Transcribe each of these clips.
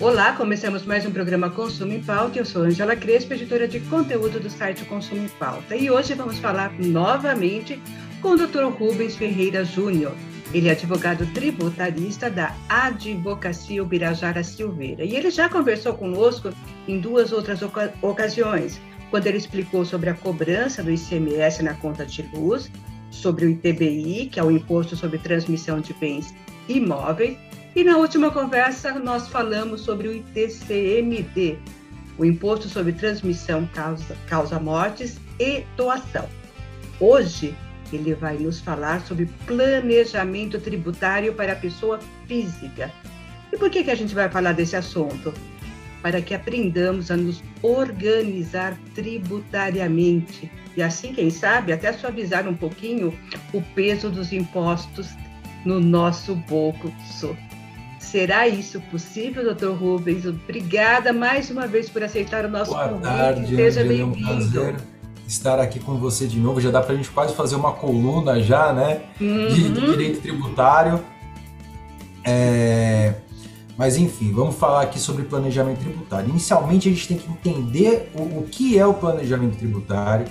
Olá, começamos mais um programa Consumo em Pauta. Eu sou Angela Crespo, editora de conteúdo do site Consumo em Pauta. E hoje vamos falar novamente com o Dr. Rubens Ferreira Júnior. Ele é advogado tributarista da Advocacia Ubirajara Silveira. E ele já conversou conosco em duas outras oca ocasiões, quando ele explicou sobre a cobrança do ICMS na conta de luz, sobre o ITBI, que é o Imposto sobre Transmissão de Bens Imóveis, e na última conversa, nós falamos sobre o ITCMD, o Imposto sobre Transmissão Causa, causa Mortes e Doação. Hoje, ele vai nos falar sobre planejamento tributário para a pessoa física. E por que, que a gente vai falar desse assunto? Para que aprendamos a nos organizar tributariamente e assim, quem sabe, até suavizar um pouquinho o peso dos impostos no nosso bolso. Será isso possível, doutor Rubens? Obrigada mais uma vez por aceitar o nosso Boa convite. tarde, Seja Angela, é um bem-vindo. prazer estar aqui com você de novo. Já dá para a gente quase fazer uma coluna já, né? De, de Uhum. direito tributário. É, Mas enfim, vamos falar aqui sobre planejamento tributário. Inicialmente, a gente tem que entender o, o que é o planejamento tributário,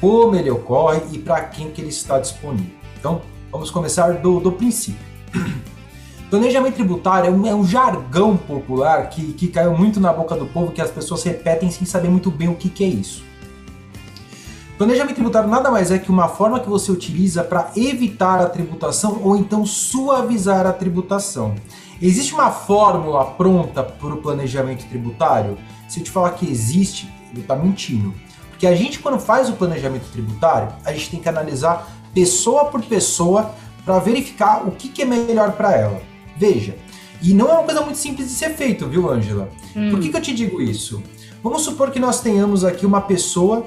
como ele ocorre e para quem que ele está disponível. Então, vamos começar do, do princípio. Planejamento tributário é um, é um jargão popular que, que caiu muito na boca do povo, que as pessoas repetem sem saber muito bem o que, que é isso. Planejamento tributário nada mais é que uma forma que você utiliza para evitar a tributação ou então suavizar a tributação. Existe uma fórmula pronta para o planejamento tributário? Se eu te falar que existe, ele está mentindo. Porque a gente, quando faz o planejamento tributário, a gente tem que analisar pessoa por pessoa para verificar o que, que é melhor para ela. Veja, e não é uma coisa muito simples de ser feito, viu, Ângela? Hum. Por que, que eu te digo isso? Vamos supor que nós tenhamos aqui uma pessoa.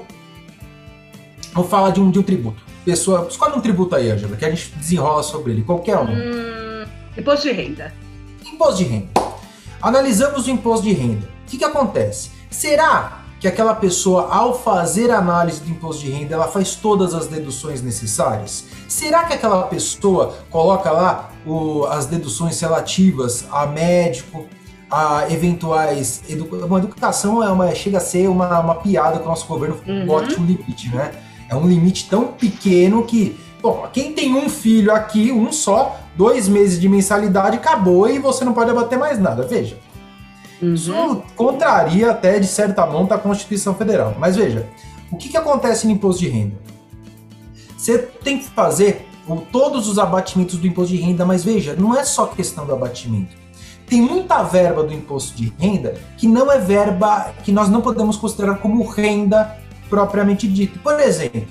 Vou falar de um, de um tributo. Pessoa, escolhe um tributo aí, Ângela, que a gente desenrola sobre ele, qualquer um. Hum, imposto de renda. Imposto de renda. Analisamos o imposto de renda. O que, que acontece? Será que aquela pessoa, ao fazer a análise do imposto de renda, ela faz todas as deduções necessárias? Será que aquela pessoa coloca lá o- as deduções relativas a médico, a eventuais. Edu, uma educação é uma, chega a ser uma, uma piada que o nosso governo Uhum. bote um limite, né? É um limite tão pequeno que. Bom, quem tem um filho aqui, um só, dois meses de mensalidade, acabou e você não pode abater mais nada. Veja. Uhum. Isso contraria até, de certa monta, a Constituição Federal. Mas veja, o que, que acontece no imposto de renda? Você tem que fazer todos os abatimentos do imposto de renda, mas veja, não é só questão do abatimento. Tem muita verba do imposto de renda que não é verba que nós não podemos considerar como renda propriamente dita. Por exemplo,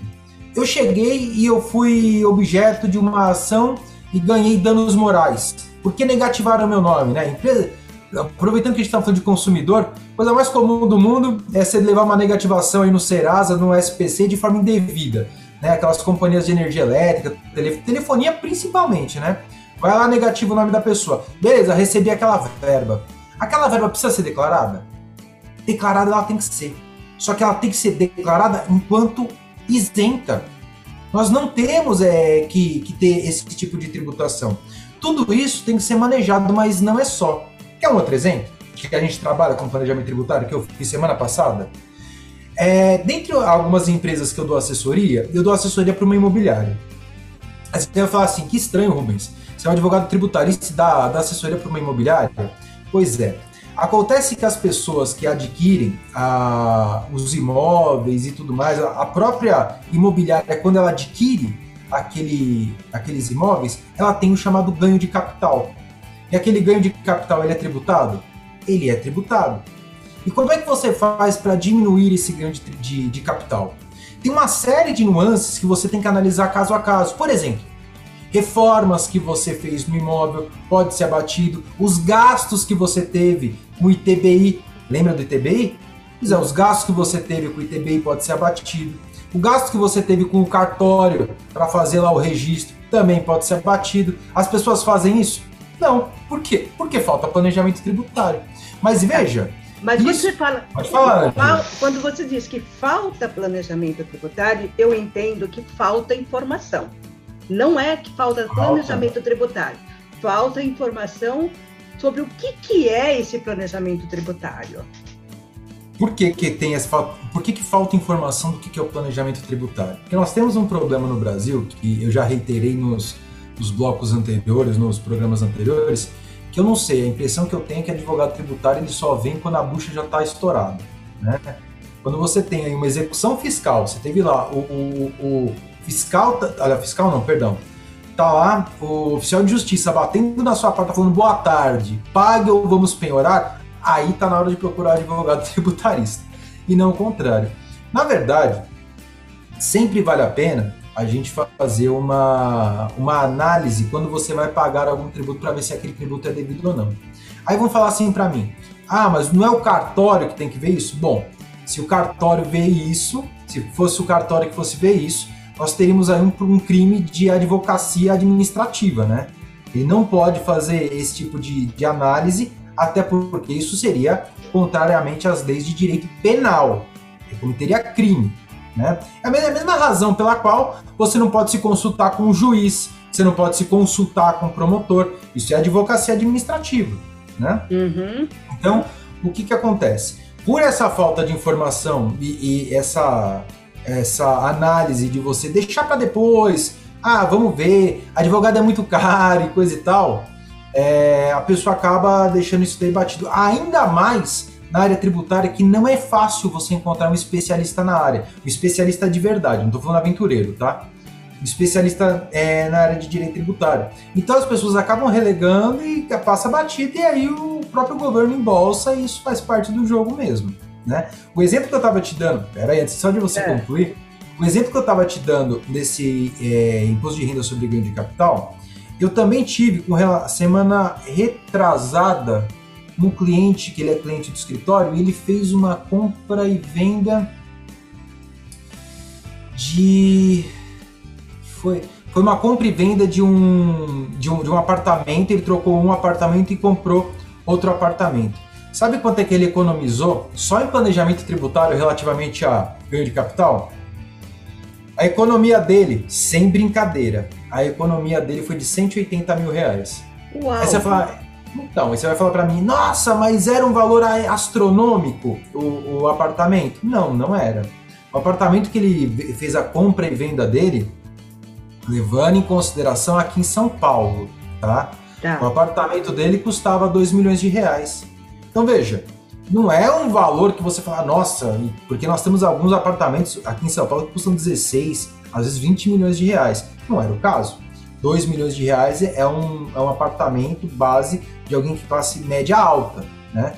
eu cheguei e eu fui objeto de uma ação e ganhei danos morais. Por que negativaram meu nome, né? Empresa, aproveitando que a gente está falando de consumidor, coisa mais comum do mundo é você levar uma negativação aí no Serasa, no SPC de forma indevida, né? Aquelas companhias de energia elétrica, tele- telefonia principalmente, né? Vai lá, negativa o nome da pessoa. Beleza, recebi aquela verba. Aquela verba precisa ser declarada? Declarada ela tem que ser. Só que ela tem que ser declarada enquanto isenta. Nós não temos é, que, que ter esse tipo de tributação. Tudo isso tem que ser manejado, mas não é só. Quer um outro exemplo? Que a gente trabalha com planejamento tributário, que eu fiz semana passada? É, dentre algumas empresas que eu dou assessoria, eu dou assessoria para uma imobiliária. Aí você vai falar assim, que estranho, Rubens. Você é um advogado tributarista e dá, dá assessoria para uma imobiliária? Pois é. Acontece que as pessoas que adquirem os imóveis e tudo mais, a a própria imobiliária, quando ela adquire aquele, aqueles imóveis, ela tem o chamado ganho de capital. E aquele ganho de capital, ele é tributado? Ele é tributado. E como é que você faz para diminuir esse ganho de, de, de capital? Tem uma série de nuances que você tem que analisar caso a caso. Por exemplo, reformas que você fez no imóvel pode ser abatido, os gastos que você teve com o ITBI. Lembra do ITBI? Pois é, os gastos que você teve com o ITBI pode ser abatido. O gasto que você teve com o cartório para fazer lá o registro também pode ser abatido. As pessoas fazem isso? Não. Por quê? Porque falta planejamento tributário. Mas veja. Mas isso... você fala. Pode falar. Quando você diz que falta planejamento tributário, eu entendo que falta informação. Não é que falta, falta. planejamento tributário. Falta informação sobre o que, que é esse planejamento tributário. Por que, que tem essa Por que, que falta informação do que, que é o planejamento tributário? Porque nós temos um problema no Brasil, que eu já reiterei nos, nos blocos anteriores, nos programas anteriores, que eu não sei, a impressão que eu tenho é que advogado tributário ele só vem quando a bucha já está estourada. Né? Quando você tem aí uma execução fiscal, você teve lá o, o, o fiscal, olha, fiscal não, perdão, tá lá o oficial de justiça batendo na sua porta falando boa tarde, pague ou vamos penhorar, aí tá na hora de procurar advogado tributarista e não o contrário. Na verdade, sempre vale a pena a gente fazer uma, uma análise quando você vai pagar algum tributo para ver se aquele tributo é devido ou não. Aí vão falar assim para mim: ah, mas não é o cartório que tem que ver isso? Bom, se o cartório vê isso, se fosse o cartório que fosse ver isso, nós teríamos aí um, um crime de advocacia administrativa, né? Ele não pode fazer esse tipo de, de análise, até porque isso seria contrariamente às leis de direito penal. Ele cometeria crime. Né? É a mesma razão pela qual você não pode se consultar com o juiz, você não pode se consultar com o promotor. Isso é advocacia administrativa. Né? Uhum. Então, o que, que acontece? Por essa falta de informação e, e essa, essa análise de você deixar para depois, ah, vamos ver, advogado é muito caro e coisa e tal, é, a pessoa acaba deixando isso daí batido. Ainda mais na área tributária que não é fácil você encontrar um especialista na área, um especialista de verdade, não estou falando aventureiro, tá? Um especialista é, na área de direito tributário. Então as pessoas acabam relegando e passa batida e aí o próprio governo embolsa e isso faz parte do jogo mesmo, né? O exemplo que eu estava te dando, peraí, antes só de você é. concluir, o exemplo que eu estava te dando desse é, imposto de renda sobre ganho de capital, eu também tive com semana retrasada um cliente que ele é cliente do escritório e ele fez uma compra e venda de foi foi uma compra e venda de um, de um, de um apartamento, ele trocou um apartamento e comprou outro apartamento. Sabe quanto é que ele economizou só em planejamento tributário relativamente a ganho de capital? A economia dele, sem brincadeira, a economia dele foi de 180 mil reais. Uau. Aí você fala, então, aí você vai falar para mim, nossa, mas era um valor astronômico o, o, apartamento? Não, não era. O apartamento que ele fez a compra e venda dele, levando em consideração aqui em São Paulo, tá? tá. O apartamento dele custava 2 milhões de reais. Então veja, não é um valor que você fala, nossa, porque nós temos alguns apartamentos aqui em São Paulo que custam 16, às vezes 20 milhões de reais. Não era o caso. 2 milhões de reais é um, é um apartamento base de alguém que classe média alta, né?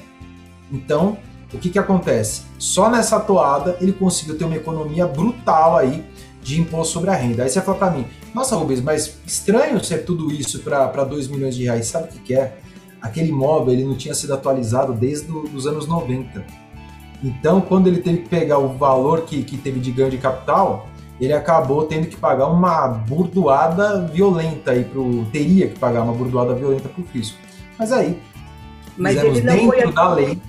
Então, o que que acontece? Só nessa toada ele conseguiu ter uma economia brutal aí de imposto sobre a renda. Aí você fala para mim, nossa Rubens, mas estranho ser tudo isso para 2 milhões de reais. Sabe o que, que é? Aquele imóvel ele não tinha sido atualizado desde os anos 90. Então, quando ele teve que pegar o valor que, que teve de ganho de capital, ele acabou tendo que pagar uma burdoada violenta aí pro. Teria que pagar uma burdoada violenta pro fisco. Mas aí, Mas ele não foi da lei.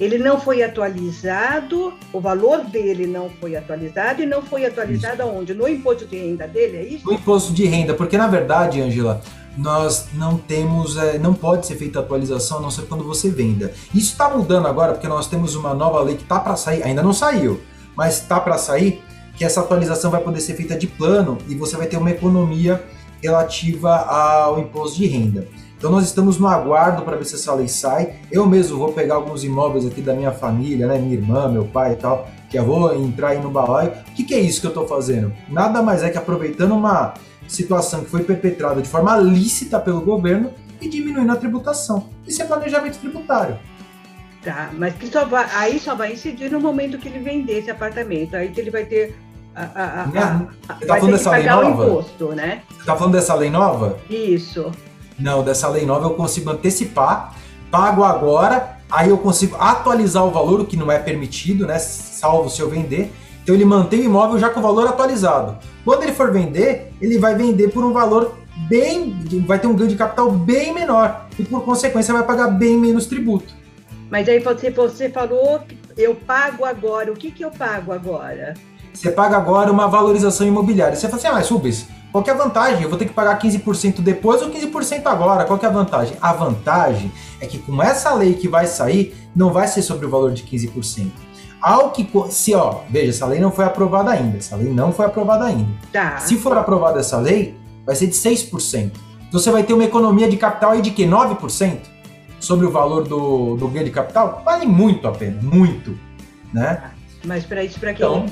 Ele não foi atualizado, o valor dele não foi atualizado e não foi atualizado isso. aonde? No imposto de renda dele, é isso? No imposto de renda, porque na verdade, Angela, nós não temos, é, não pode ser feita atualização a não ser quando você venda. Isso está mudando agora porque nós temos uma nova lei que está para sair, ainda não saiu, mas está para sair, que essa atualização vai poder ser feita de plano e você vai ter uma economia relativa ao imposto de renda. Então nós estamos no aguardo para ver se essa lei sai. Eu mesmo vou pegar alguns imóveis aqui da minha família, né, minha irmã, meu pai e tal, que eu vou entrar aí no balaio. O que, que é isso que eu estou fazendo? Nada mais é que aproveitando uma situação que foi perpetrada de forma lícita pelo governo e diminuindo a tributação. Isso é planejamento tributário. Tá, mas que só vai, aí só vai incidir no momento que ele vender esse apartamento. Aí que ele vai ter. A, a, a, Você tá falando dessa lei nova? Imposto, né? Você tá falando dessa lei nova? Isso. Não, dessa lei nova eu consigo antecipar, pago agora, aí eu consigo atualizar o valor, o que não é permitido, né? Salvo se eu vender. Então ele mantém o imóvel já com o valor atualizado. Quando ele for vender, ele vai vender por um valor bem. vai ter um ganho de capital bem menor. E por consequência vai pagar bem menos tributo. Mas aí você, você falou que eu pago agora. O que, que eu pago agora? Você paga agora uma valorização imobiliária. Você fala assim, ah, mas Rubens, qual que é a vantagem? Eu vou ter que pagar 15% depois ou 15% agora? Qual que é a vantagem? A vantagem é que com essa lei que vai sair, não vai ser sobre o valor de 15%. Ao que, se ó, veja, essa lei não foi aprovada ainda. Essa lei não foi aprovada ainda. Tá. Se for aprovada essa lei, vai ser de 6%. Então você vai ter uma economia de capital aí de que? 9%? Sobre o valor do, do ganho de capital? Vale muito a pena, muito. Né? Mas para isso, para quem então,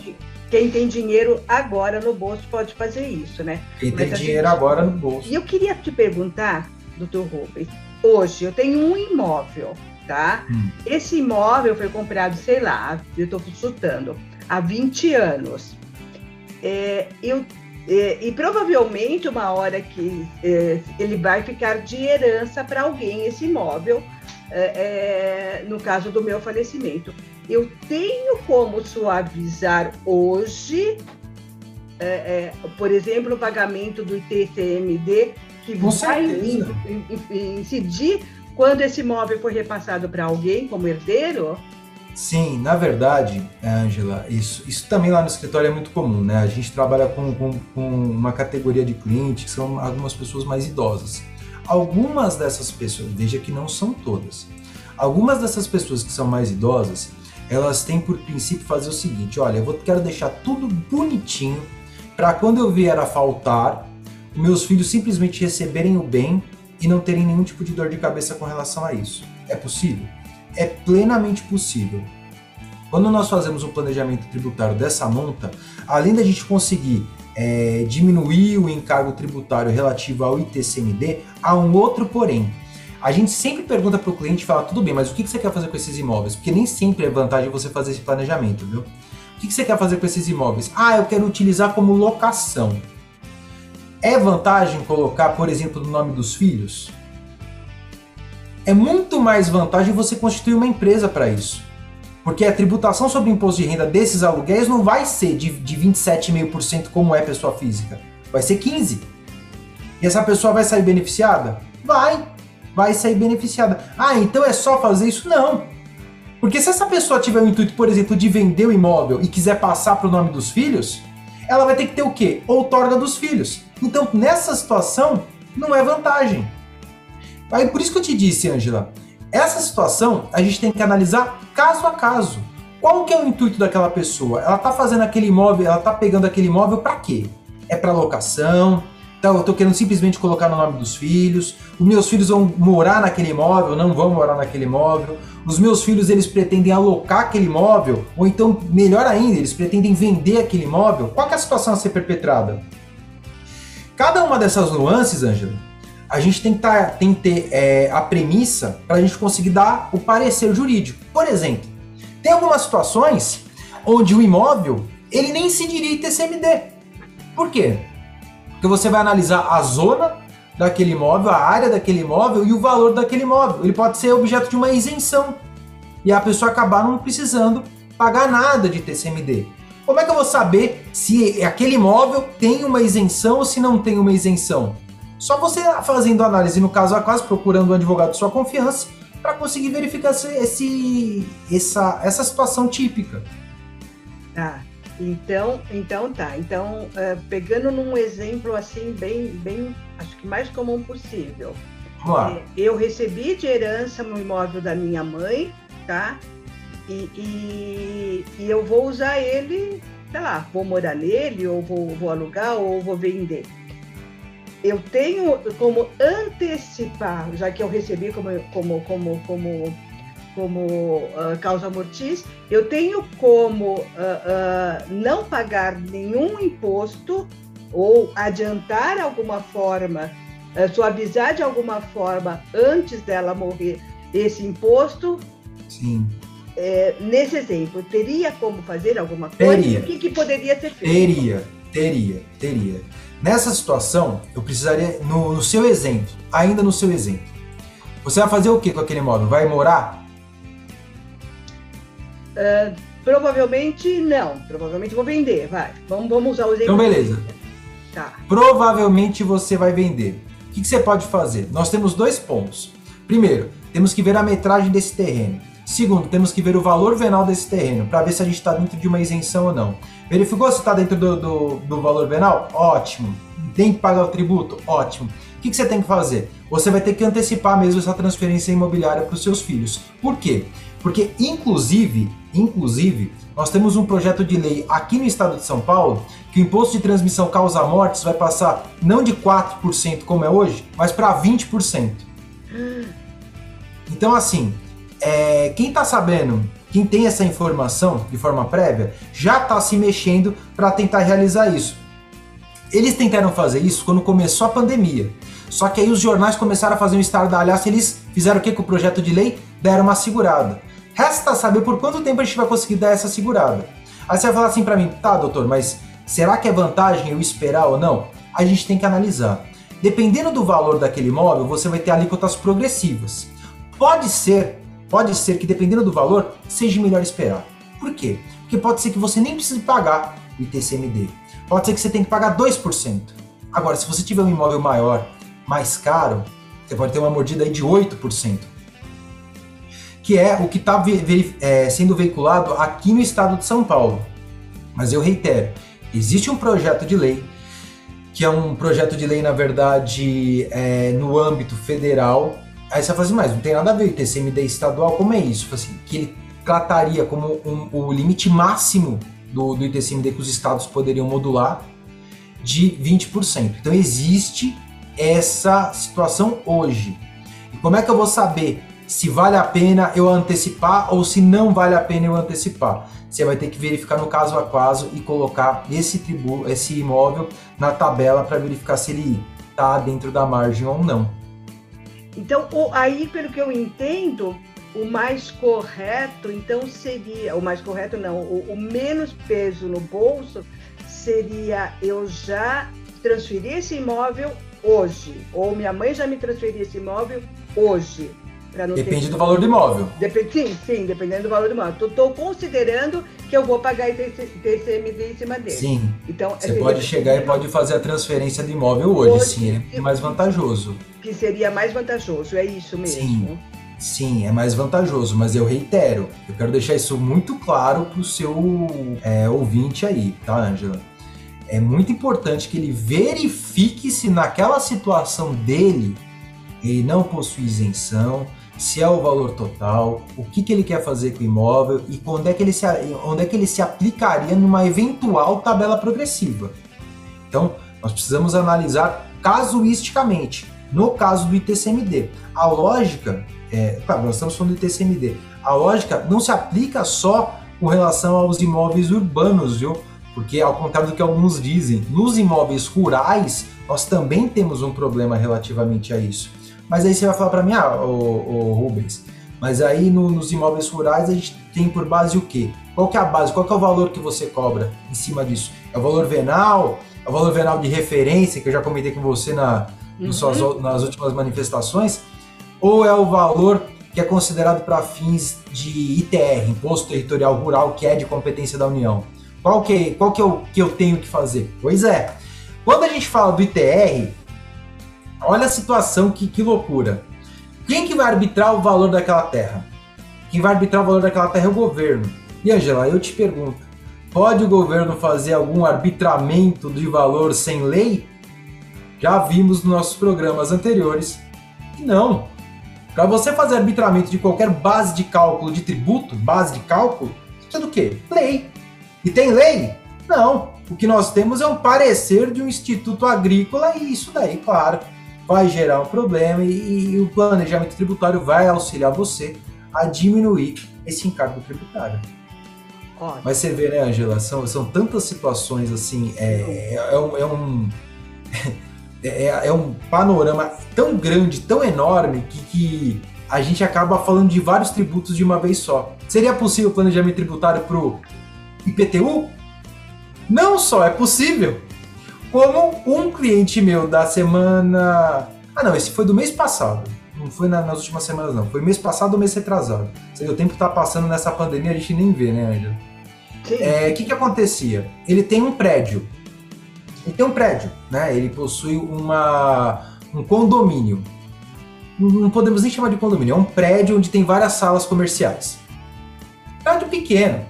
quem tem dinheiro agora no bolso pode fazer isso, né? Quem tem dinheiro gente... agora no bolso. E eu queria te perguntar, doutor Rubens, hoje eu tenho um imóvel, tá? Hum. Esse imóvel foi comprado, sei lá, eu estou chutando, há 20 anos. É, eu, é, e provavelmente uma hora que é, ele vai ficar de herança para alguém esse imóvel, é, é, no caso do meu falecimento eu tenho como suavizar hoje, é, é, por exemplo, o pagamento do ITCMD, que Com vai incidir quando esse imóvel for repassado para alguém como herdeiro? Sim, na verdade, Angela, isso, isso também lá no escritório é muito comum, né? A gente trabalha com, com, com uma categoria de clientes que são algumas pessoas mais idosas. Algumas dessas pessoas, veja que não são todas, algumas dessas pessoas que são mais idosas, elas têm por princípio fazer o seguinte: olha, eu vou, quero deixar tudo bonitinho para quando eu vier a faltar, meus filhos simplesmente receberem o bem e não terem nenhum tipo de dor de cabeça com relação a isso. É possível? É plenamente possível. Quando nós fazemos um planejamento tributário dessa monta, além da gente conseguir é, diminuir o encargo tributário relativo ao ITCMD, há um outro porém a gente sempre pergunta para o cliente, fala, tudo bem, mas o que você quer fazer com esses imóveis? Porque nem sempre é vantagem você fazer esse planejamento, viu? O que você quer fazer com esses imóveis? Ah, eu quero utilizar como locação. É vantagem colocar, por exemplo, no nome dos filhos? É muito mais vantagem você constituir uma empresa para isso. Porque a tributação sobre o imposto de renda desses aluguéis não vai ser de, de 27,5% como é pessoa física. Vai ser 15%. E essa pessoa vai sair beneficiada? Vai vai sair beneficiada. Ah, então é só fazer isso? Não. Porque se essa pessoa tiver o intuito, por exemplo, de vender o imóvel e quiser passar para o nome dos filhos, ela vai ter que ter o quê? Outorga dos filhos. Então, nessa situação, não é vantagem. Aí, por isso que eu te disse, Angela, essa situação a gente tem que analisar caso a caso. Qual que é o intuito daquela pessoa? Ela está fazendo aquele imóvel, ela está pegando aquele imóvel para quê? É para locação? Então, eu estou querendo simplesmente colocar no nome dos filhos. Os meus filhos vão morar naquele imóvel, não vão morar naquele imóvel. Os meus filhos eles pretendem alocar aquele imóvel, ou então, melhor ainda, eles pretendem vender aquele imóvel. Qual é a situação a ser perpetrada? Cada uma dessas nuances, Ângelo, a gente tem que, tá, tem que ter é, a premissa para a gente conseguir dar o parecer jurídico. Por exemplo, tem algumas situações onde o imóvel ele nem se diria ITCMD. Por quê? Porque você vai analisar a zona daquele imóvel, a área daquele imóvel e o valor daquele imóvel. Ele pode ser objeto de uma isenção e a pessoa acabar não precisando pagar nada de TCMD. Como é que eu vou saber se aquele imóvel tem uma isenção ou se não tem uma isenção? Só você fazendo análise no caso a caso, procurando um advogado de sua confiança, para conseguir verificar esse, essa, essa situação típica. Tá. Então, então tá. Então, uh, pegando num exemplo assim, bem, bem, acho que mais comum possível. É, eu recebi de herança no imóvel da minha mãe, tá? E, e, e, eu vou usar ele, sei lá, vou morar nele, ou vou, vou alugar, ou vou vender. Eu tenho como antecipar, já que eu recebi como, como, como, como como uh, causa mortis, eu tenho como uh, uh, não pagar nenhum imposto ou adiantar alguma forma, suavizar de alguma forma antes dela morrer esse imposto. Sim. É, nesse exemplo, teria como fazer alguma coisa? Teria. O que, que poderia ser feito? Teria, teria, teria. Nessa situação, eu precisaria, no, no seu exemplo, ainda no seu exemplo, você vai fazer o que com aquele imóvel? Vai morar? Uh, provavelmente não. Provavelmente vou vender, vai. Vamos, vamos usar o exemplo. Então, beleza. Tá. Provavelmente você vai vender. O que, que você pode fazer? Nós temos dois pontos. Primeiro, temos que ver a metragem desse terreno. Segundo, temos que ver o valor venal desse terreno para ver se a gente está dentro de uma isenção ou não. Verificou se está dentro do, do, do, valor venal? Ótimo. Tem que pagar o tributo? Ótimo. O que, que você tem que fazer? Você vai ter que antecipar mesmo essa transferência imobiliária para os seus filhos. Por quê? Porque, inclusive, inclusive, nós temos um projeto de lei aqui no estado de São Paulo que o imposto de transmissão causa mortes vai passar não de 4% como é hoje, mas para 20%. Então, assim, é, quem está sabendo, quem tem essa informação de forma prévia, já está se mexendo para tentar realizar isso. Eles tentaram fazer isso quando começou a pandemia. Só que aí os jornais começaram a fazer um estardalhaço e eles fizeram o que com o projeto de lei? Deram uma segurada. Resta saber por quanto tempo a gente vai conseguir dar essa segurada. Aí você vai falar assim para mim, tá, doutor, mas será que é vantagem eu esperar ou não? A gente tem que analisar. Dependendo do valor daquele imóvel, você vai ter alíquotas progressivas. Pode ser Pode ser que, dependendo do valor, seja melhor esperar. Por quê? Porque pode ser que você nem precise pagar o ITCMD. Pode ser que você tenha que pagar 2%. Agora, se você tiver um imóvel maior, mais caro, você pode ter uma mordida aí de 8%. Que é o que está é, sendo veiculado aqui no estado de São Paulo. Mas eu reitero, existe um projeto de lei, que é um projeto de lei, na verdade, é, no âmbito federal, Aí você vai falar assim, mas não tem nada a ver, o TCMD estadual, como é isso? Assim, que ele trataria como um, o limite máximo do, do ITCMD que os estados poderiam modular de 20%. Então existe essa situação hoje. E como é que eu vou saber se vale a pena eu antecipar ou se não vale a pena eu antecipar? Você vai ter que verificar no caso a caso e colocar esse tributo, esse imóvel na tabela para verificar se ele está dentro da margem ou não. Então, aí, pelo que eu entendo, o mais correto, então, seria, o mais correto não, o, o menos peso no bolso seria eu já transferir esse imóvel hoje, ou minha mãe já me transferiu esse imóvel hoje. Depende ter... do valor do imóvel. Dep sim, sim, dependendo do valor do imóvel. Estou considerando que eu vou pagar ITCMD em cima dele. Sim. Então, Você pode chegar e pode fazer a transferência do imóvel hoje, hoje sim, é mais vantajoso. Que seria mais vantajojo, é isso mesmo? Sim. Sim, é mais vantajoso, mas eu reitero, eu quero deixar isso muito claro para o seu é, ouvinte aí, tá, Ângela? É muito importante que ele verifique se naquela situação dele ele não possui isenção, se é o valor total, o que, que ele quer fazer com o imóvel e quando é que ele se, onde é que ele se aplicaria numa eventual tabela progressiva. Então, nós precisamos analisar casuisticamente. No caso do ITCMD, a lógica, é, claro, nós estamos falando do ITCMD, a lógica não se aplica só com relação aos imóveis urbanos, viu? Porque, ao contrário do que alguns dizem, nos imóveis rurais, nós também temos um problema relativamente a isso. Mas aí você vai falar para mim, ah, o, Rubens, mas aí no, nos imóveis rurais a gente tem por base o quê? Qual que é a base? Qual que é o valor que você cobra em cima disso? É o valor venal? É o valor venal de referência, que eu já comentei com você na, uhum. suas, nas últimas manifestações? Ou é o valor que é considerado para fins de ITR, Imposto Territorial Rural, que é de competência da União? Qual que, qual que é o que eu tenho que fazer? Pois é, quando a gente fala do ITR, Olha a situação, que, que loucura. Quem que vai arbitrar o valor daquela terra? Quem vai arbitrar o valor daquela terra é o governo. E Angela, eu te pergunto, pode o governo fazer algum arbitramento de valor sem lei? Já vimos nos nossos programas anteriores que não. Para você fazer arbitramento de qualquer base de cálculo de tributo, base de cálculo, precisa do quê? Lei. E tem lei? Não. O que nós temos é um parecer de um instituto agrícola e isso daí, claro, vai gerar um problema e, e o planejamento tributário vai auxiliar você a diminuir esse encargo tributário. Ótimo. Mas você vê, né, Angela, são, são tantas situações assim, é, é, é um, é um, é, é, um panorama tão grande, tão enorme, que, que a gente acaba falando de vários tributos de uma vez só. Seria possível planejamento tributário para o IPTU? Não só é possível, como um cliente meu da semana. Ah, não, esse foi do mês passado. não foi na, nas últimas semanas, não. Foi mês passado ou mês retrasado. O tempo que tá passando nessa pandemia, a gente nem vê, né, Angela? O é, que, que acontecia? Ele tem um prédio. Ele tem um prédio, né? Ele possui uma, um condomínio. Não podemos nem chamar de condomínio, é um prédio onde tem várias salas comerciais. Prédio pequeno.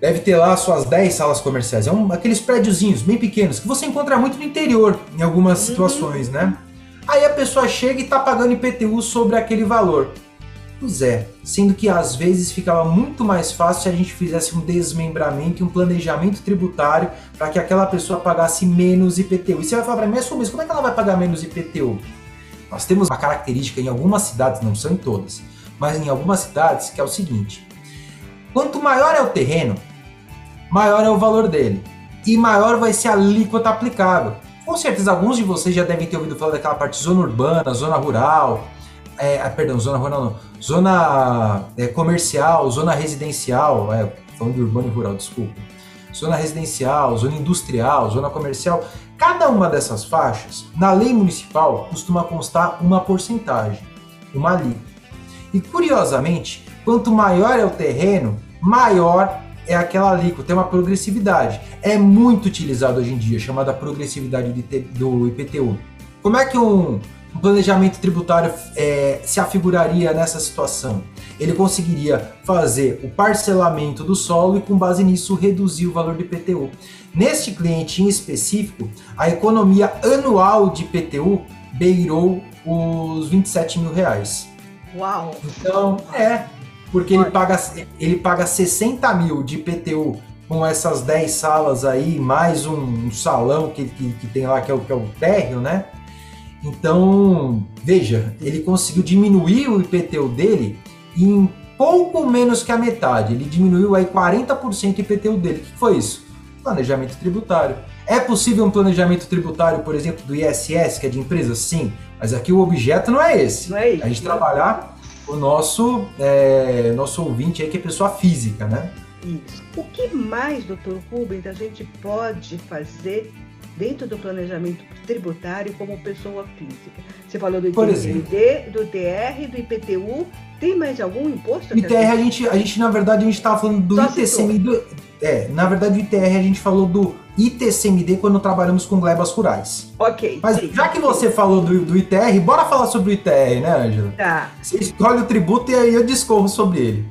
Deve ter lá suas 10 salas comerciais. É um, aqueles prédiozinhos bem pequenos que você encontra muito no interior, em algumas uhum. situações, né? Aí a pessoa chega e está pagando IPTU sobre aquele valor. É, sendo que às vezes ficava muito mais fácil se a gente fizesse um desmembramento e um planejamento tributário para que aquela pessoa pagasse menos IPTU. E você vai falar para mim, mas como é que ela vai pagar menos IPTU? Nós temos uma característica em algumas cidades, não são em todas, mas em algumas cidades que é o seguinte: quanto maior é o terreno, maior é o valor dele e maior vai ser a alíquota aplicável. Com certeza, alguns de vocês já devem ter ouvido falar daquela parte zona urbana, zona rural, é, ah, perdão, zona rural não, zona é, comercial, zona residencial, é, falando de urbano e rural, desculpa, zona residencial, zona industrial, zona comercial, cada uma dessas faixas, na lei municipal, costuma constar uma porcentagem, uma alíquota. E curiosamente, quanto maior é o terreno, maior é aquela alíquota, tem uma progressividade. É muito utilizado hoje em dia, chamada progressividade do IPTU. Como é que um, um planejamento tributário é, se afiguraria nessa situação? Ele conseguiria fazer o parcelamento do solo e, com base nisso, reduzir o valor do IPTU. Neste cliente em específico, a economia anual de IPTU beirou os 27 mil reais. Uau! Então, é, porque ele paga, ele paga 60 mil de IPTU com essas 10 salas aí, mais um, um salão que, que, que, tem lá, que é, o, que é o térreo, né? Então, veja, ele conseguiu diminuir o IPTU dele em pouco menos que a metade. Ele diminuiu aí 40% o IPTU dele. O que foi isso? Planejamento tributário. É possível um planejamento tributário, por exemplo, do ISS, que é de empresa? Sim, mas aqui o objeto não é esse. Não é isso. A gente trabalhar o nosso, é, nosso ouvinte aí, que é pessoa física, né? Isso. O que mais, doutor Rubens, a gente pode fazer dentro do planejamento tributário como pessoa física? Você falou do ITMD, do TR, do IPTU. Tem mais algum imposto? ITR, a gente, a gente, na verdade, a gente estava falando do ITCMD. É, na verdade, o ITR a gente falou do ITCMD quando trabalhamos com glebas rurais. Ok. Mas sim, já que você falou do, do ITR, bora falar sobre o ITR, né, Ângela? Tá. Você escolhe o tributo e aí eu discorro sobre ele.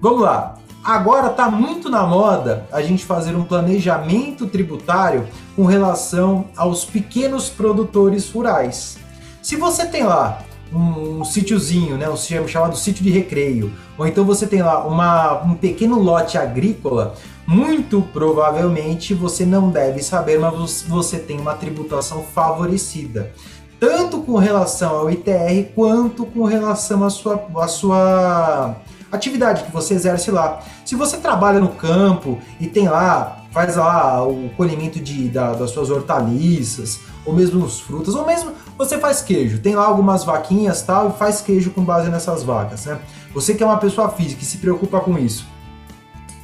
Vamos lá. Agora está muito na moda a gente fazer um planejamento tributário com relação aos pequenos produtores rurais. Se você tem lá um, um sítiozinho, né, um chamado sítio de recreio, ou então você tem lá uma, um pequeno lote agrícola, muito provavelmente você não deve saber, mas você tem uma tributação favorecida, tanto com relação ao ITR quanto com relação à sua, à sua atividade que você exerce lá. Se você trabalha no campo e tem lá, faz lá o colhimento de, da, das suas hortaliças, ou mesmo os frutas, ou mesmo você faz queijo, tem lá algumas vaquinhas tal, e faz queijo com base nessas vacas, né? Você que é uma pessoa física e se preocupa com isso,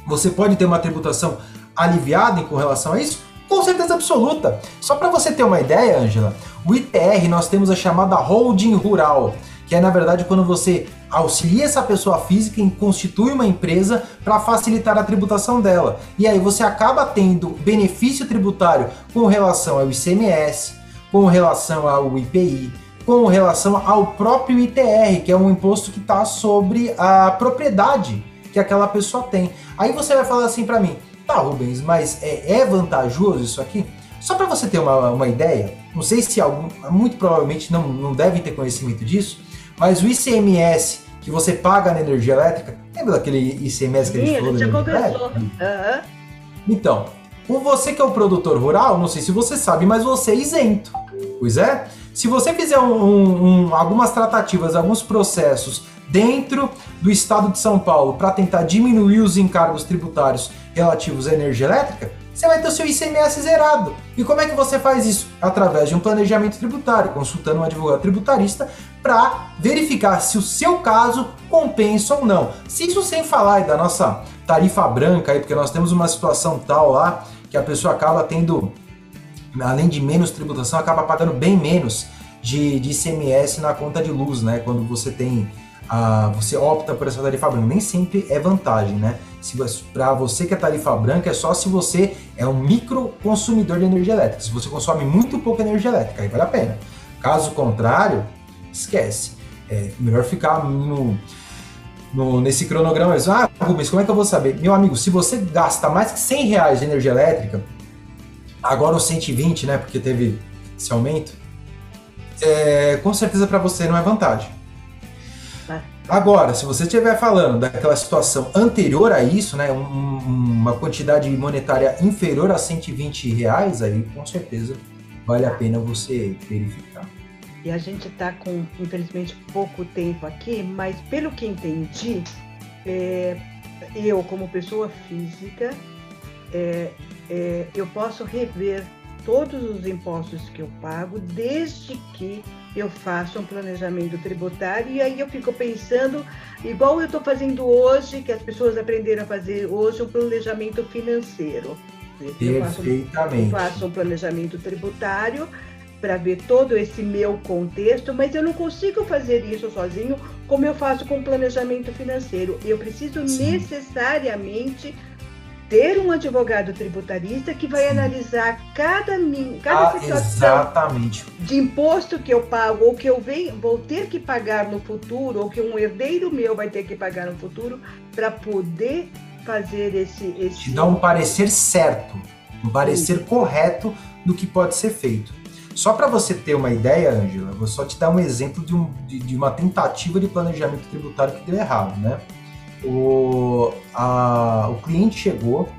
você pode ter uma tributação aliviada com relação a isso? Com certeza absoluta. Só para você ter uma ideia, Angela, o ITR nós temos a chamada holding rural, que é na verdade quando você auxilia essa pessoa física e constitui uma empresa para facilitar a tributação dela. E aí você acaba tendo benefício tributário com relação ao ICMS, com relação ao IPI, com relação ao próprio ITR, que é um imposto que está sobre a propriedade que aquela pessoa tem. Aí você vai falar assim para mim, tá Rubens, mas é, é vantajoso isso aqui? Só para você ter uma, uma ideia, não sei se algum, muito provavelmente não, não devem ter conhecimento disso, mas o ICMS que você paga na energia elétrica, lembra daquele ICMS que a gente falou? Já conversou. Uhum. Então, com você que é o produtor rural, não sei se você sabe, mas você é isento. Pois é, se você fizer um, um, algumas tratativas, alguns processos dentro do estado de São Paulo para tentar diminuir os encargos tributários relativos à energia elétrica, você vai ter o seu ICMS zerado. E como é que você faz isso? Através de um planejamento tributário, consultando um advogado tributarista para verificar se o seu caso compensa ou não. Se isso sem falar da nossa tarifa branca aí, porque nós temos uma situação tal lá que a pessoa acaba tendo, além de menos tributação, acaba pagando bem menos de, de ICMS na conta de luz, né? Quando você tem a, você opta por essa tarifa branca. Nem sempre é vantagem, né? Para você que é tarifa branca é só se você é um micro consumidor de energia elétrica. Se você consome muito pouca energia elétrica, aí vale a pena. Caso contrário, esquece. É melhor ficar no, no, nesse cronograma. Ah, Rubens, como é que eu vou saber? Meu amigo, se você gasta mais que 100 reais de energia elétrica, agora os 120, né? Porque teve esse aumento, é, com certeza para você não é vantagem. Agora, se você estiver falando daquela situação anterior a isso, né, um, uma quantidade monetária inferior a 120 reais, aí com certeza vale a pena você verificar. E a gente está com, infelizmente, pouco tempo aqui, mas pelo que entendi, é, eu, como pessoa física, é, é, eu posso rever todos os impostos que eu pago, desde que eu faça um planejamento tributário. E aí eu fico pensando, igual eu estou fazendo hoje, que as pessoas aprenderam a fazer hoje, um planejamento financeiro. Perfeitamente. Eu faço, eu faço um planejamento tributário para ver todo esse meu contexto, mas eu não consigo fazer isso sozinho como eu faço com planejamento financeiro. Eu preciso Sim. necessariamente ter um advogado tributarista que vai Sim. analisar cada, cada ah, situação exatamente. de imposto que eu pago ou que eu venho, vou ter que pagar no futuro ou que um herdeiro meu vai ter que pagar no futuro para poder fazer esse, esse... Te dá um parecer certo, um parecer Sim. correto do que pode ser feito. Só para você ter uma ideia, Angela, vou só te dar um exemplo de, um, de, de uma tentativa de planejamento tributário que deu errado, né? O, a, o cliente chegou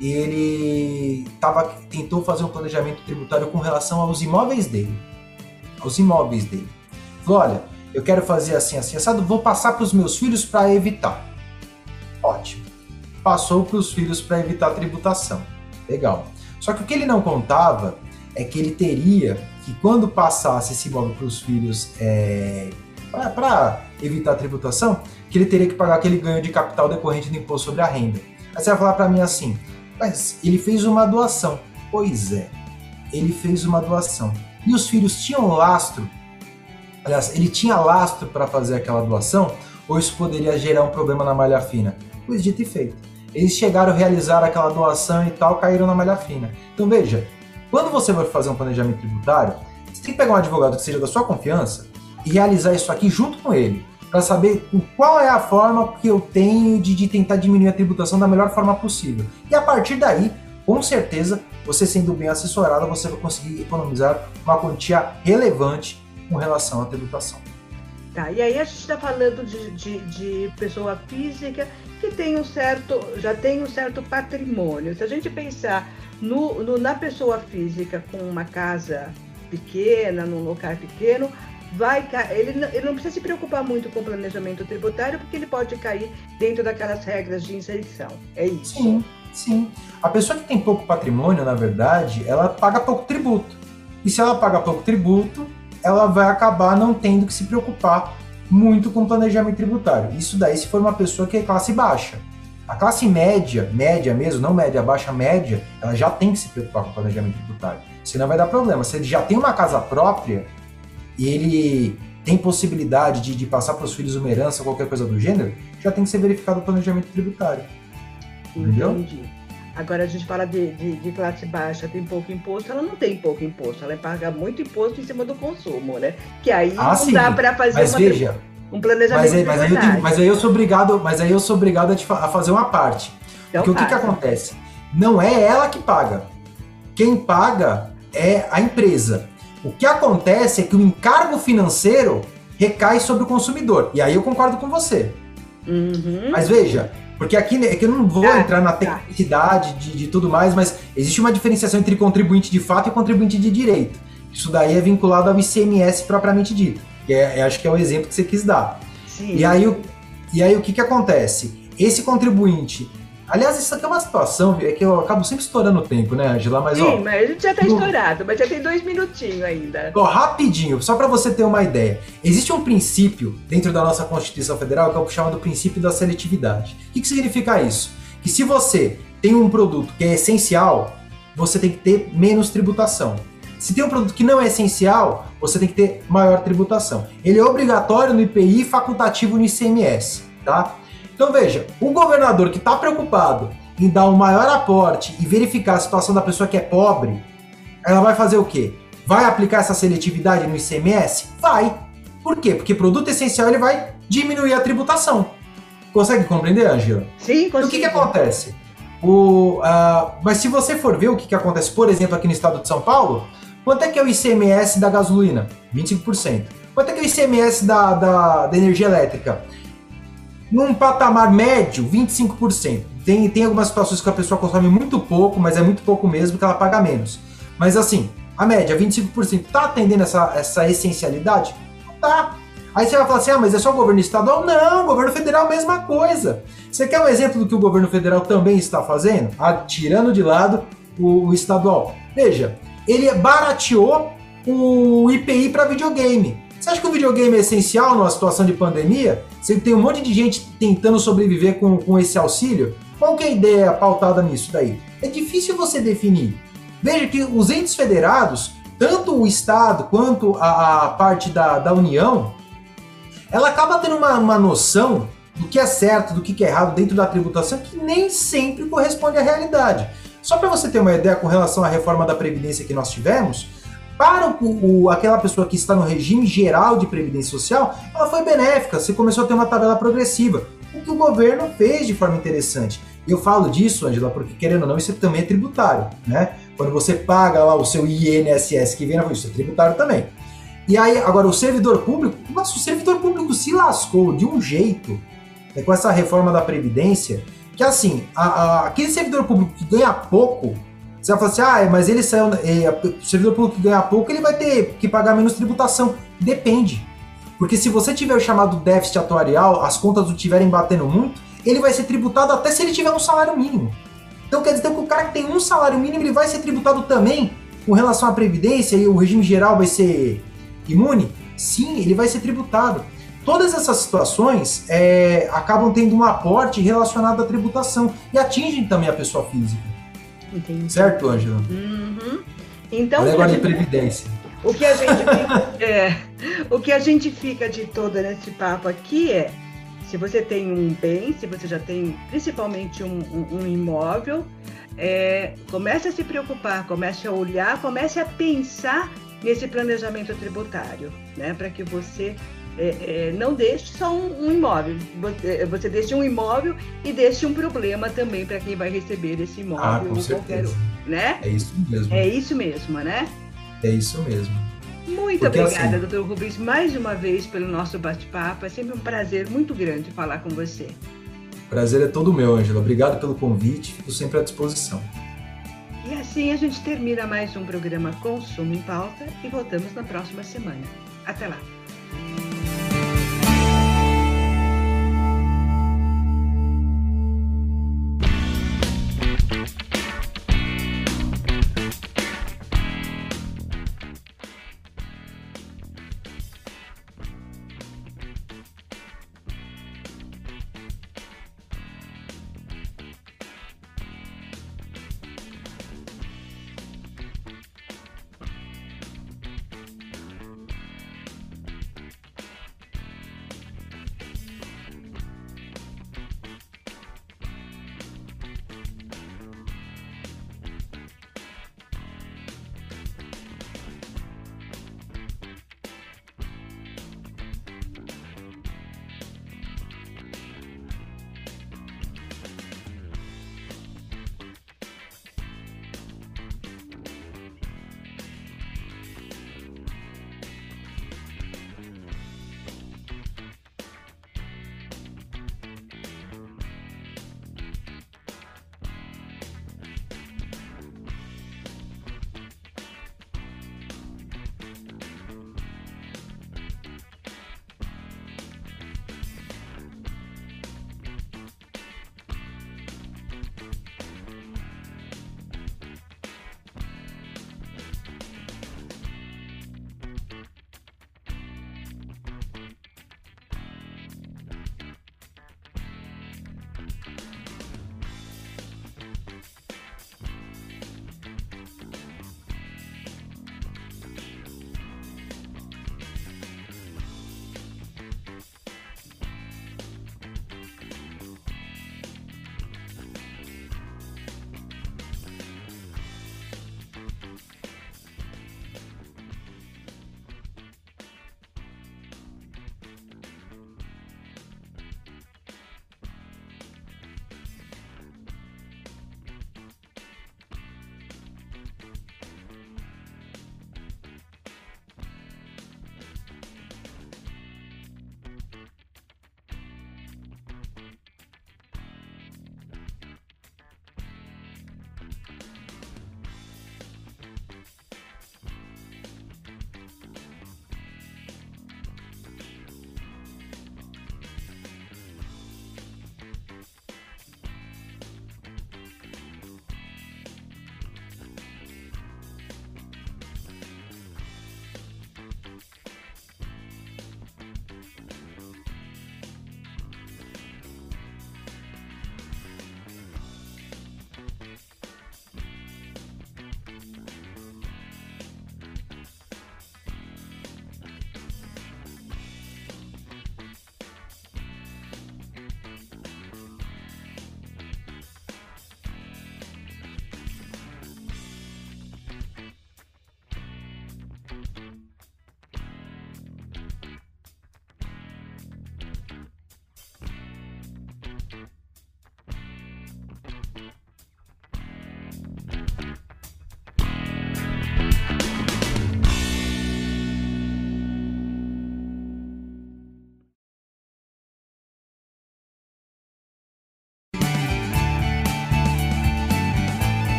e ele tava, tentou fazer um planejamento tributário com relação aos imóveis dele. Aos imóveis dele. Falou: olha, eu quero fazer assim, assim, assado, vou passar para os meus filhos para evitar. Ótimo. Passou para os filhos para evitar tributação. Legal. Só que o que ele não contava é que ele teria que, quando passasse esse imóvel para os filhos é, para evitar tributação, que ele teria que pagar aquele ganho de capital decorrente do imposto sobre a renda. Aí você vai falar para mim assim, mas ele fez uma doação. Pois é, ele fez uma doação. E os filhos tinham lastro, aliás, ele tinha lastro para fazer aquela doação, ou isso poderia gerar um problema na malha fina? Pois dito e feito. Eles chegaram a realizar aquela doação e tal, caíram na malha fina. Então veja, quando você vai fazer um planejamento tributário, você tem que pegar um advogado que seja da sua confiança realizar isso aqui junto com ele para saber qual é a forma que eu tenho de, de tentar diminuir a tributação da melhor forma possível. E a partir daí, com certeza, você sendo bem assessorado, você vai conseguir economizar uma quantia relevante com relação à tributação. Tá, e aí a gente está falando de, de, de, pessoa física que tem um certo, já tem um certo patrimônio. Se a gente pensar no, no, na pessoa física com uma casa pequena, num local pequeno, vai ele, ele não precisa se preocupar muito com o planejamento tributário, porque ele pode cair dentro daquelas regras de inserção. É isso. Sim, sim. A pessoa que tem pouco patrimônio, na verdade, ela paga pouco tributo. E se ela paga pouco tributo, ela vai acabar não tendo que se preocupar muito com planejamento tributário. Isso daí se for uma pessoa que é classe baixa. A classe média, média mesmo, não média, baixa, média, ela já tem que se preocupar com planejamento tributário. Senão vai dar problema. Se ele já tem uma casa própria, e ele tem possibilidade de, de passar para os filhos uma herança qualquer coisa do gênero, já tem que ser verificado o planejamento tributário. Entendeu? Entendi. Agora a gente fala de, de, de, classe baixa, tem pouco imposto, ela não tem pouco imposto, ela paga muito imposto em cima do consumo, né? Que aí ah, não sim. dá para fazer mas uma, veja, um planejamento. Mas, aí, mas, aí eu, mas aí eu sou obrigado, mas aí eu sou obrigado a, a fazer uma parte. Então, Porque o que, que acontece? Não é ela que paga. Quem paga é a empresa. O que acontece é que o encargo financeiro recai sobre o consumidor. E aí eu concordo com você. Uhum. Mas veja, porque aqui é que eu não vou ah, entrar na tá. tecnicidade de, de, tudo mais, mas existe uma diferenciação entre contribuinte de fato e contribuinte de direito. Isso daí é vinculado ao ICMS propriamente dito. Que é, é, acho que é o exemplo que você quis dar. Sim. E aí, e aí o que, que acontece? Esse contribuinte Aliás, isso aqui é uma situação, é que eu acabo sempre estourando o tempo, né, Angela? Mas, Sim, ó, mas a gente já tá no... estourado, mas já tem dois minutinhos ainda. Ó, rapidinho, só para você ter uma ideia. Existe um princípio dentro da nossa Constituição Federal que é o chamado princípio da seletividade. O que, que significa isso? Que se você tem um produto que é essencial, você tem que ter menos tributação. Se tem um produto que não é essencial, você tem que ter maior tributação. Ele é obrigatório no IPI e facultativo no ICMS, tá? Então veja, o governador que está preocupado em dar um maior aporte e verificar a situação da pessoa que é pobre, ela vai fazer o quê? Vai aplicar essa seletividade no ICMS? Vai. Por quê? Porque produto essencial ele vai diminuir a tributação. Consegue compreender, Angela? Sim, consigo. o que, que acontece? O, uh, mas se você for ver o que, que acontece, por exemplo, aqui no estado de São Paulo, quanto é que é o ICMS da gasolina? 25%. Quanto é que é o ICMS da, da, da energia elétrica? Num patamar médio, 25%. Tem, tem algumas situações que a pessoa consome muito pouco, mas é muito pouco mesmo que ela paga menos. Mas assim, a média, 25%, tá atendendo essa, essa essencialidade? Tá. Aí você vai falar assim, ah, mas é só o governo estadual? Não, o governo federal mesma coisa. Você quer um exemplo do que o governo federal também está fazendo? Ah, tirando de lado o, o estadual. Veja, ele barateou o IPI para videogame. Você acha que o videogame é essencial numa situação de pandemia? Você tem um monte de gente tentando sobreviver com, com esse auxílio? Qual que é a ideia pautada nisso daí? É difícil você definir. Veja que os entes federados, tanto o Estado quanto a, a parte da, da União, ela acaba tendo uma, uma noção do que é certo, do que é errado dentro da tributação, que nem sempre corresponde à realidade. Só para você ter uma ideia com relação à reforma da Previdência que nós tivemos, para o, o, aquela pessoa que está no regime geral de Previdência Social, ela foi benéfica, você começou a ter uma tabela progressiva, o que o governo fez de forma interessante. Eu falo disso, Angela, porque querendo ou não, isso também é tributário, né? Quando você paga lá o seu INSS que vem na isso é tributário também. E aí, agora, o servidor público, nossa, o servidor público se lascou de um jeito né, com essa reforma da Previdência, que assim, a, a, aquele servidor público que ganha pouco, você vai falar assim, ah, mas ele saiu. É, o servidor público que ganha pouco, ele vai ter que pagar menos tributação. Depende. Porque se você tiver o chamado déficit atuarial, as contas não estiverem batendo muito, ele vai ser tributado até se ele tiver um salário mínimo. Então quer dizer que o cara que tem um salário mínimo, ele vai ser tributado também com relação à Previdência e o regime geral vai ser imune? Sim, ele vai ser tributado. Todas essas situações é, acabam tendo um aporte relacionado à tributação e atingem também a pessoa física. Entendi. Certo, Ângela? Uhum. Então, Olha agora de previdência. O que, a gente fica, é, o que a gente fica de todo nesse papo aqui é se você tem um bem, se você já tem principalmente um, um, um imóvel, é, comece a se preocupar, comece a olhar, comece a pensar nesse planejamento tributário, né? Para que você é, é, não deixe só um, um, imóvel, você, você deixe um imóvel e deixe um problema também para quem vai receber esse imóvel. Ah, com certeza. Qualquer, né? É isso mesmo. É isso mesmo, né? É isso mesmo. Muito Porque, obrigada, assim, doutor Rubens, mais uma vez pelo nosso bate-papo. É sempre um prazer muito grande falar com você. Prazer é todo meu, Ângela. Obrigado pelo convite, fico sempre à disposição. E assim a gente termina mais um programa Consumo em Pauta e voltamos na próxima semana. Até lá!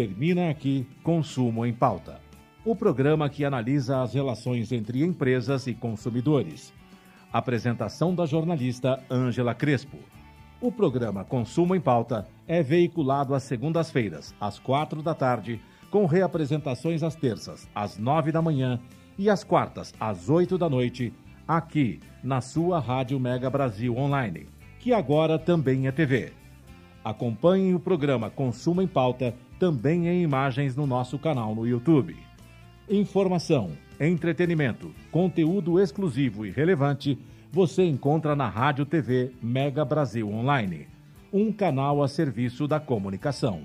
Termina aqui Consumo em Pauta. O programa que analisa as relações entre empresas e consumidores. Apresentação da jornalista Ângela Crespo. O programa Consumo em Pauta é veiculado às segundas-feiras, às quatro da tarde, com reapresentações às terças, às nove da manhã e às quartas, às oito da noite, aqui na sua Rádio Mega Brasil Online, que agora também é TV. Acompanhem o programa Consumo em Pauta também em imagens no nosso canal no YouTube. Informação, entretenimento, conteúdo exclusivo e relevante você encontra na Rádio TV Mega Brasil Online, um canal a serviço da comunicação.